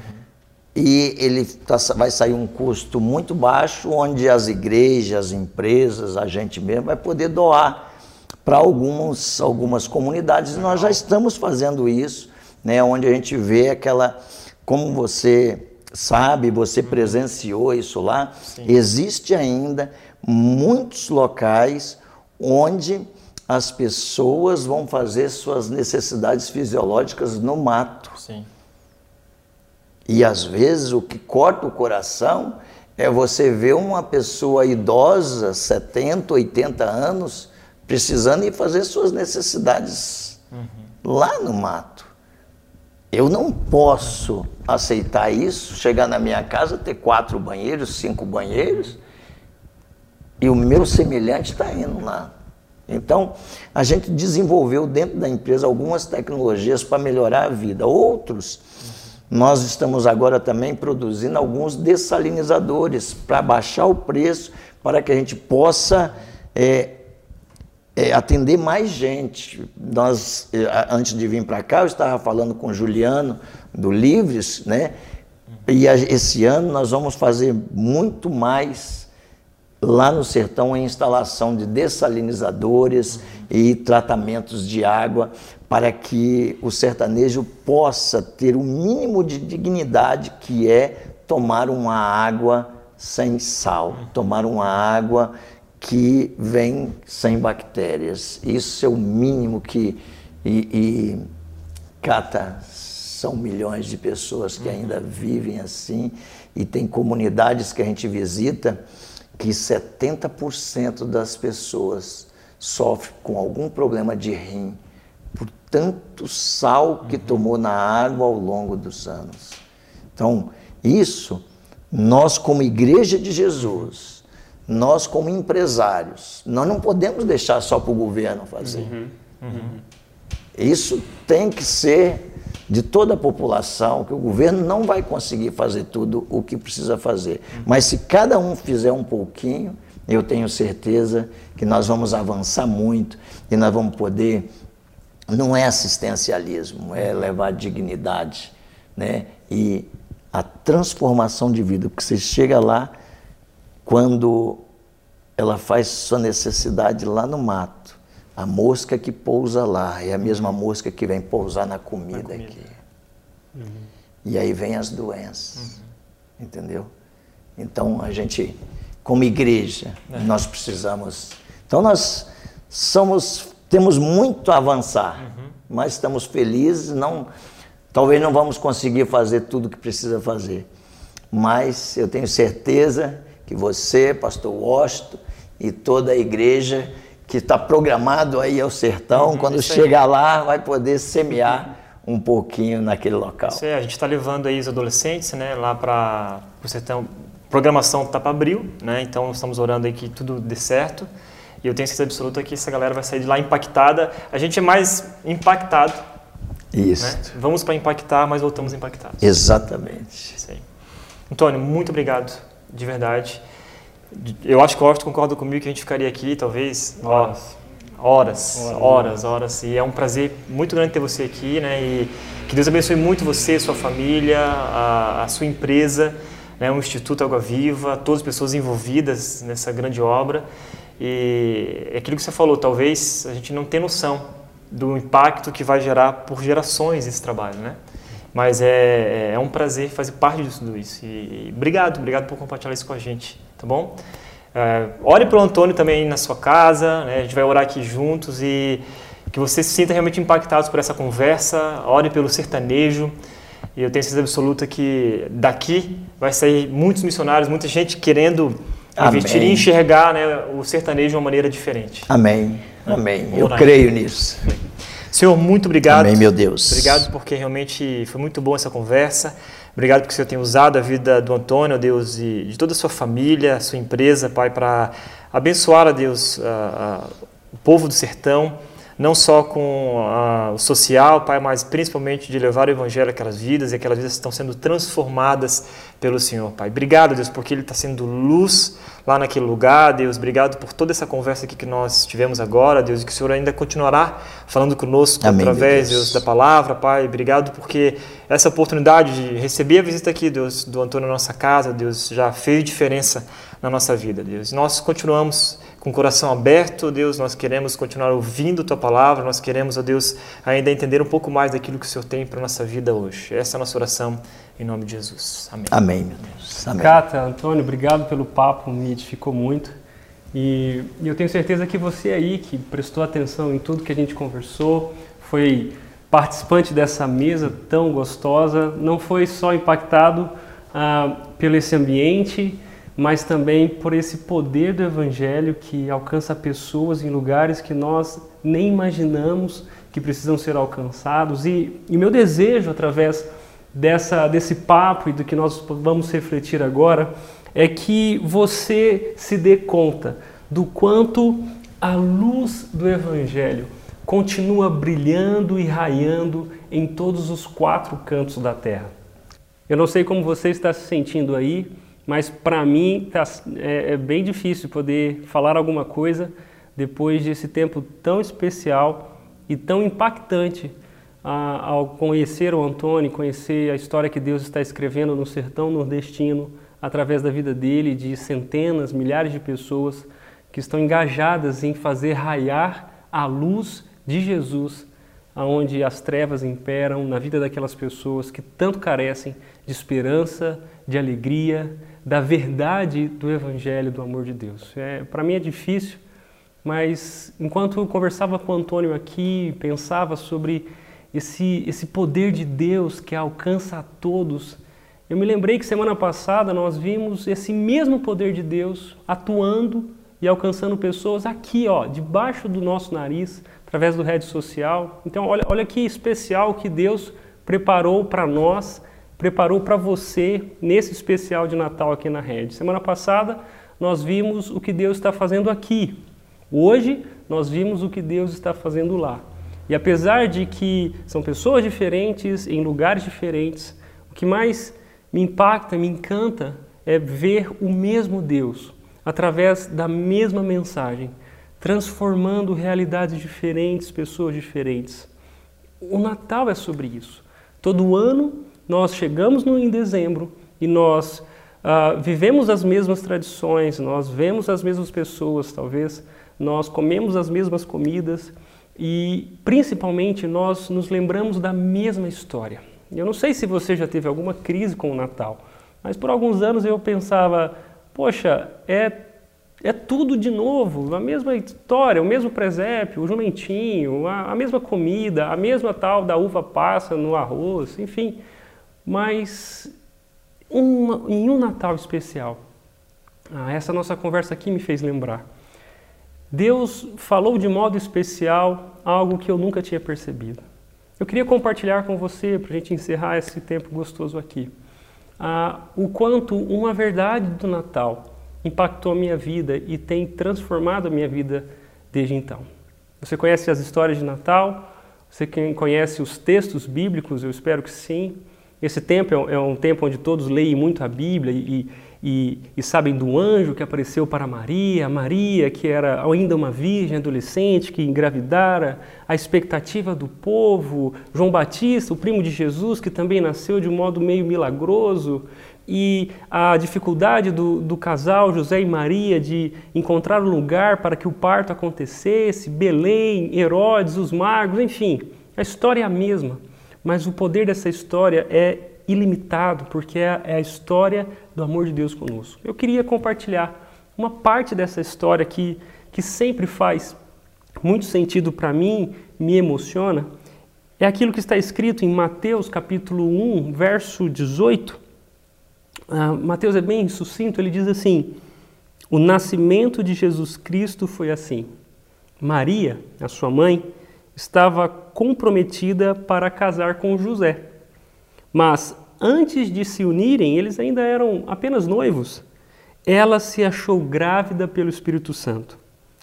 E ele tá, vai sair um custo muito baixo, onde as igrejas, as empresas, a gente mesmo vai poder doar para algumas, algumas comunidades. E nós já estamos fazendo isso, né, onde a gente vê aquela, como você sabe, você uhum. presenciou isso lá, Sim. existe ainda muitos locais onde as pessoas vão fazer suas necessidades fisiológicas no mato. Sim. E às vezes o que corta o coração é você ver uma pessoa idosa, 70, 80 anos, precisando ir fazer suas necessidades uhum. lá no mato. Eu não posso aceitar isso, chegar na minha casa, ter quatro banheiros, cinco banheiros, e o meu semelhante está indo lá. Então, a gente desenvolveu dentro da empresa algumas tecnologias para melhorar a vida. Outros, nós estamos agora também produzindo alguns dessalinizadores para baixar o preço, para que a gente possa é, é, é, atender mais gente. Nós, eh, antes de vir para cá, eu estava falando com o Juliano do Livres, né? E esse ano nós vamos fazer muito mais lá no sertão em instalação de dessalinizadores e tratamentos de água para que o sertanejo possa ter o mínimo de dignidade que é tomar uma água sem sal, tomar uma água que vem sem bactérias. Isso é o mínimo que. E, e Cata, são milhões de pessoas que ainda vivem assim, e tem comunidades que a gente visita que 70% das pessoas sofrem com algum problema de rim por tanto sal que tomou na água ao longo dos anos. Então, isso, nós como igreja de Jesus, nós como empresários, nós não podemos deixar só para o governo fazer. Uhum, uhum. Isso tem que ser de toda a população, que o governo não vai conseguir fazer tudo o que precisa fazer. Mas se cada um fizer um pouquinho, eu tenho certeza que nós vamos avançar muito e nós vamos poder. Não é assistencialismo, é levar dignidade, né? E a transformação de vida, porque você chega lá quando ela faz sua necessidade lá no mato a mosca que pousa lá é a mesma mosca que vem pousar na comida, na comida. aqui. Uhum. E aí vem as doenças. Uhum. Entendeu? Então a gente, como igreja, é. nós precisamos. Então nós somos, temos muito a avançar, uhum. mas estamos felizes. Não, talvez não vamos conseguir fazer tudo o que precisa fazer, mas eu tenho certeza que você, Pastor Washington e toda a igreja que está programado aí ao sertão, uhum, quando chegar lá vai poder semear uhum. um pouquinho naquele local. Isso aí, a gente está levando aí os adolescentes né, lá para o sertão. Programação está para abril, né, então estamos orando aí que tudo dê certo. E eu tenho certeza absoluta que essa galera vai sair de lá impactada. A gente é mais impactado. Isso. Né? Vamos para impactar, mas voltamos impactados. Exatamente. Isso aí. Antônio, muito obrigado, de verdade. Eu acho que o Austin concorda comigo que a gente ficaria aqui talvez horas. Horas, horas, horas, horas. E é um prazer muito grande ter você aqui, né? E que Deus abençoe muito você, sua família, a, a sua empresa, né? o Instituto Água Viva, todas as pessoas envolvidas nessa grande obra. E é aquilo que você falou, talvez a gente não tenha noção do impacto que vai gerar por gerações esse trabalho, né? Mas é, é um prazer fazer parte disso tudo isso. E, e obrigado, obrigado por compartilhar isso com a gente tá bom? É, ore para o Antônio também na sua casa, né? a gente vai orar aqui juntos e que você se sinta realmente impactado por essa conversa, ore pelo sertanejo e eu tenho certeza absoluta que daqui vai sair muitos missionários, muita gente querendo investir e enxergar né, o sertanejo de uma maneira diferente. Amém, amém, eu creio nisso. Senhor, muito obrigado. Amém, meu Deus. Obrigado porque realmente foi muito boa essa conversa. Obrigado porque o Senhor tem usado a vida do Antônio, Deus, e de toda a sua família, sua empresa, Pai, para abençoar, a Deus, a, a, o povo do sertão, não só com a, o social, Pai, mas principalmente de levar o Evangelho àquelas vidas e aquelas vidas estão sendo transformadas pelo Senhor, Pai. Obrigado, Deus, porque Ele está sendo luz lá naquele lugar, Deus. Obrigado por toda essa conversa aqui que nós tivemos agora, Deus, e que o Senhor ainda continuará falando conosco Amém, através, Deus. Deus, da palavra, Pai. Obrigado porque essa oportunidade de receber a visita aqui, Deus, do Antônio na nossa casa, Deus, já fez diferença na nossa vida, Deus. Nós continuamos com o coração aberto, Deus, nós queremos continuar ouvindo Tua palavra, nós queremos, ó Deus, ainda entender um pouco mais daquilo que o Senhor tem para a nossa vida hoje. Essa é a nossa oração em nome de Jesus. Amém. Amém, meu Deus. Amém. Cata, Antônio, obrigado pelo papo, me edificou muito. E, e eu tenho certeza que você aí, que prestou atenção em tudo que a gente conversou, foi participante dessa mesa tão gostosa, não foi só impactado ah, pelo esse ambiente, mas também por esse poder do Evangelho que alcança pessoas em lugares que nós nem imaginamos que precisam ser alcançados. E, e meu desejo, através dessa, desse papo e do que nós vamos refletir agora, é que você se dê conta do quanto a luz do Evangelho continua brilhando e raiando em todos os quatro cantos da terra. Eu não sei como você está se sentindo aí, mas para mim tá, é, é bem difícil poder falar alguma coisa depois desse tempo tão especial e tão impactante ao conhecer o Antônio, conhecer a história que Deus está escrevendo no sertão nordestino através da vida dele, de centenas, milhares de pessoas que estão engajadas em fazer raiar a luz de Jesus aonde as trevas imperam na vida daquelas pessoas que tanto carecem de esperança, de alegria, da verdade do Evangelho, do amor de Deus. É, Para mim é difícil, mas enquanto conversava com o Antônio aqui, pensava sobre esse, esse poder de Deus que alcança a todos, eu me lembrei que semana passada nós vimos esse mesmo poder de Deus atuando e alcançando pessoas aqui, ó, debaixo do nosso nariz, através do rede social. Então, olha, olha que especial que Deus preparou para nós, preparou para você nesse especial de Natal aqui na rede. Semana passada nós vimos o que Deus está fazendo aqui. Hoje nós vimos o que Deus está fazendo lá. E apesar de que são pessoas diferentes, em lugares diferentes, o que mais me impacta, me encanta é ver o mesmo Deus através da mesma mensagem transformando realidades diferentes, pessoas diferentes. O Natal é sobre isso. Todo ano nós chegamos no, em dezembro e nós uh, vivemos as mesmas tradições, nós vemos as mesmas pessoas, talvez, nós comemos as mesmas comidas e principalmente nós nos lembramos da mesma história. Eu não sei se você já teve alguma crise com o Natal, mas por alguns anos eu pensava, poxa, é é tudo de novo, a mesma história, o mesmo presépio, o jumentinho, a, a mesma comida, a mesma tal da uva passa no arroz, enfim. Mas uma, em um Natal especial, ah, essa nossa conversa aqui me fez lembrar. Deus falou de modo especial algo que eu nunca tinha percebido. Eu queria compartilhar com você, para a gente encerrar esse tempo gostoso aqui, ah, o quanto uma verdade do Natal impactou a minha vida e tem transformado a minha vida desde então. Você conhece as histórias de Natal? Você conhece os textos bíblicos? Eu espero que sim. Esse tempo é um é tempo onde todos leem muito a Bíblia e, e, e, sabem do anjo que apareceu para Maria, Maria que era ainda uma virgem adolescente que engravidara, a expectativa do povo, João Batista, o primo de Jesus, que também nasceu de um modo meio milagroso, e a dificuldade do, do casal José e Maria de encontrar um lugar para que o parto acontecesse, Belém, Herodes, os magos, enfim, a história é a mesma, mas o poder dessa história é ilimitado, porque é, é a história do amor de Deus conosco. Eu queria compartilhar uma parte dessa história que, que sempre faz muito sentido para mim, me emociona, é aquilo que está escrito em Mateus capítulo 1, verso 18. Uh, Mateus é bem sucinto, ele diz assim: O nascimento de Jesus Cristo foi assim. Maria, a sua mãe, estava comprometida para casar com José. Mas antes de se unirem, eles ainda eram apenas noivos. Ela se achou grávida pelo Espírito Santo.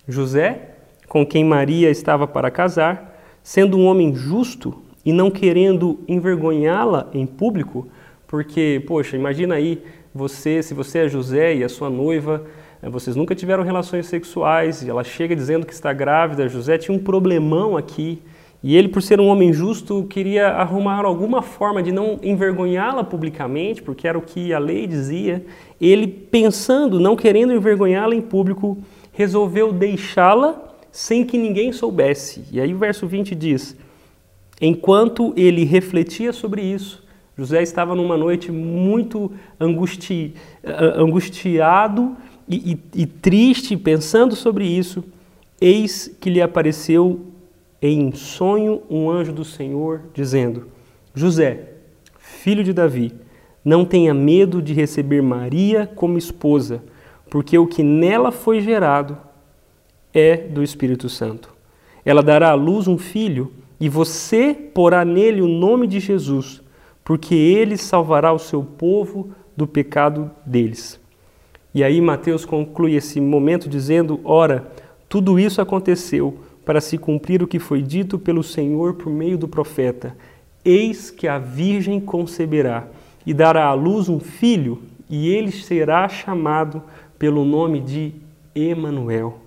José, com quem Maria estava para casar, sendo um homem justo e não querendo envergonhá-la em público, porque, poxa, imagina aí você, se você é José e a sua noiva, vocês nunca tiveram relações sexuais e ela chega dizendo que está grávida. José tinha um problemão aqui e ele, por ser um homem justo, queria arrumar alguma forma de não envergonhá-la publicamente, porque era o que a lei dizia. Ele, pensando, não querendo envergonhá-la em público, resolveu deixá-la sem que ninguém soubesse. E aí o verso 20 diz: Enquanto ele refletia sobre isso, José estava numa noite muito angusti, angustiado e, e, e triste, pensando sobre isso. Eis que lhe apareceu em sonho um anjo do Senhor, dizendo: José, filho de Davi, não tenha medo de receber Maria como esposa, porque o que nela foi gerado é do Espírito Santo. Ela dará à luz um filho, e você porá nele o nome de Jesus porque ele salvará o seu povo do pecado deles. E aí Mateus conclui esse momento dizendo: Ora, tudo isso aconteceu para se cumprir o que foi dito pelo Senhor por meio do profeta: Eis que a Virgem conceberá e dará à luz um filho, e ele será chamado pelo nome de Emanuel,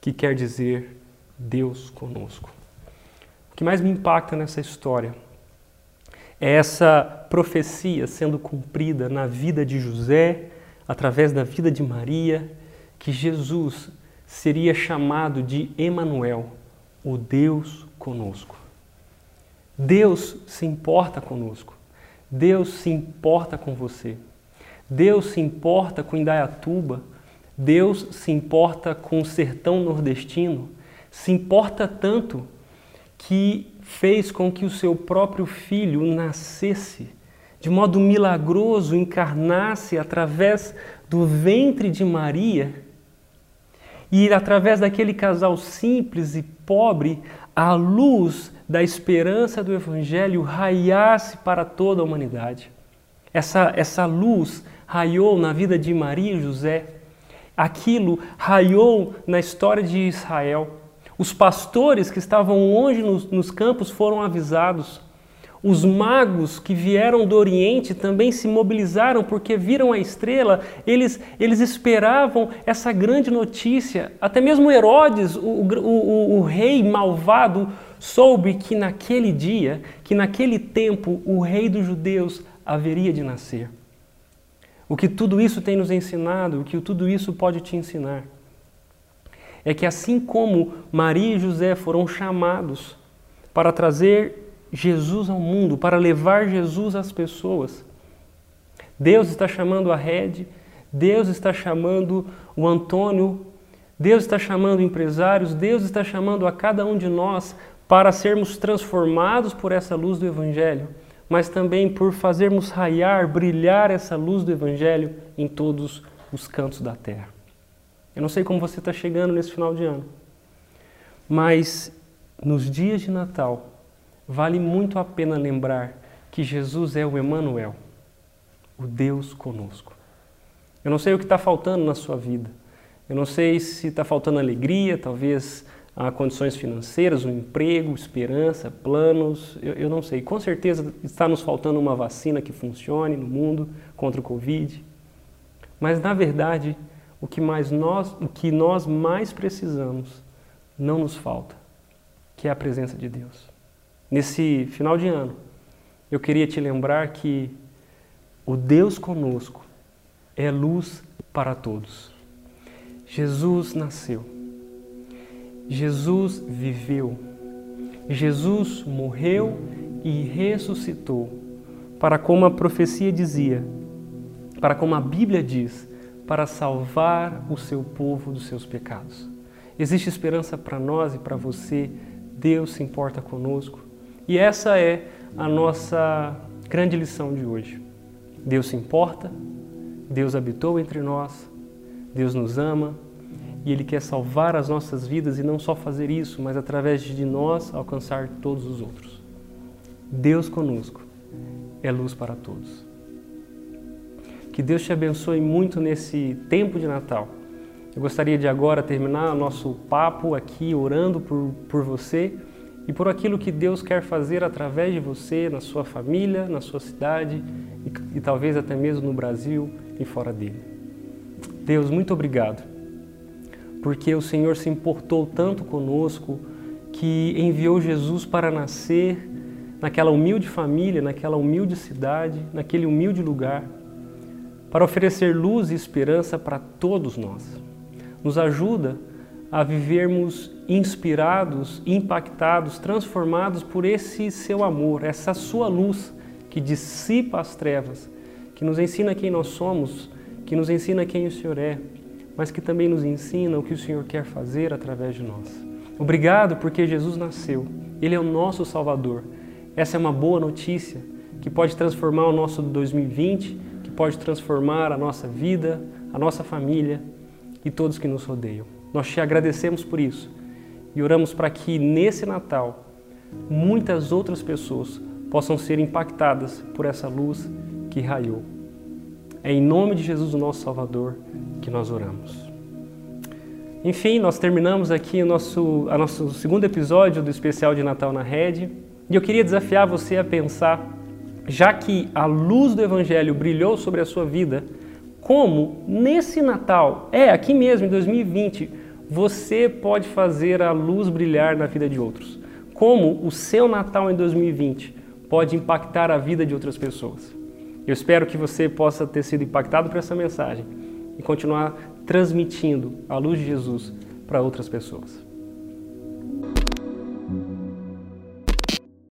que quer dizer Deus conosco. O que mais me impacta nessa história é essa profecia sendo cumprida na vida de José, através da vida de Maria, que Jesus seria chamado de Emanuel, o Deus conosco. Deus se importa conosco. Deus se importa com você. Deus se importa com Indaiatuba. Deus se importa com o sertão nordestino. Se importa tanto que fez com que o seu próprio filho nascesse de modo milagroso, encarnasse através do ventre de Maria e através daquele casal simples e pobre, a luz da esperança do Evangelho raiasse para toda a humanidade. Essa, essa luz raiou na vida de Maria e José. Aquilo raiou na história de Israel. Os pastores que estavam longe nos, nos campos foram avisados. Os magos que vieram do Oriente também se mobilizaram porque viram a estrela, eles, eles esperavam essa grande notícia. Até mesmo Herodes, o, o, o, rei malvado, soube que naquele dia, que naquele tempo, o rei dos judeus haveria de nascer. O que tudo isso tem nos ensinado, o que tudo isso pode te ensinar, é que assim como Maria e José foram chamados para trazer Jesus ao mundo, para levar Jesus às pessoas. Deus está chamando a Red, Deus está chamando o Antônio, Deus está chamando empresários, Deus está chamando a cada um de nós para sermos transformados por essa luz do Evangelho, mas também por fazermos raiar, brilhar essa luz do Evangelho em todos os cantos da terra. Eu não sei como você está chegando nesse final de ano, mas nos dias de Natal, vale muito a pena lembrar que Jesus é o Emanuel, o Deus conosco. Eu não sei o que está faltando na sua vida. Eu não sei se está faltando alegria, talvez condições financeiras, um emprego, esperança, planos. Eu, eu não sei. Com certeza está nos faltando uma vacina que funcione no mundo contra o Covid. Mas na verdade, o que, mais nós, o que nós mais precisamos não nos falta, que é a presença de Deus. Nesse final de ano, eu queria te lembrar que o Deus conosco é luz para todos. Jesus nasceu. Jesus viveu. Jesus morreu e ressuscitou. Para como a profecia dizia, para como a Bíblia diz, para salvar o seu povo dos seus pecados. Existe esperança para nós e para você. Deus se importa conosco. E essa é a nossa grande lição de hoje. Deus se importa, Deus habitou entre nós, Deus nos ama e Ele quer salvar as nossas vidas e não só fazer isso, mas através de nós alcançar todos os outros. Deus conosco é luz para todos. Que Deus te abençoe muito nesse tempo de Natal. Eu gostaria de agora terminar nosso papo aqui orando por, por você e por aquilo que Deus quer fazer através de você, na sua família, na sua cidade e, e talvez até mesmo no Brasil e fora dele. Deus, muito obrigado, porque o Senhor se importou tanto conosco que enviou Jesus para nascer naquela humilde família, naquela humilde cidade, naquele humilde lugar, para oferecer luz e esperança para todos nós. Nos ajuda a vivermos inspirados, impactados, transformados por esse seu amor, essa sua luz que dissipa as trevas, que nos ensina quem nós somos, que nos ensina quem o Senhor é, mas que também nos ensina o que o Senhor quer fazer através de nós. Obrigado porque Jesus nasceu, Ele é o nosso Salvador. Essa é uma boa notícia que pode transformar o nosso 2020, que pode transformar a nossa vida, a nossa família e todos que nos rodeiam. Nós te agradecemos por isso e oramos para que nesse Natal muitas outras pessoas possam ser impactadas por essa luz que raiou. É em nome de Jesus, o nosso Salvador, que nós oramos. Enfim, nós terminamos aqui o nosso, a nosso segundo episódio do especial de Natal na Rede. E eu queria desafiar você a pensar, já que a luz do Evangelho brilhou sobre a sua vida, como nesse Natal, é aqui mesmo em 2020, você pode fazer a luz brilhar na vida de outros. Como o seu Natal em 2020 pode impactar a vida de outras pessoas. Eu espero que você possa ter sido impactado por essa mensagem e continuar transmitindo a luz de Jesus para outras pessoas.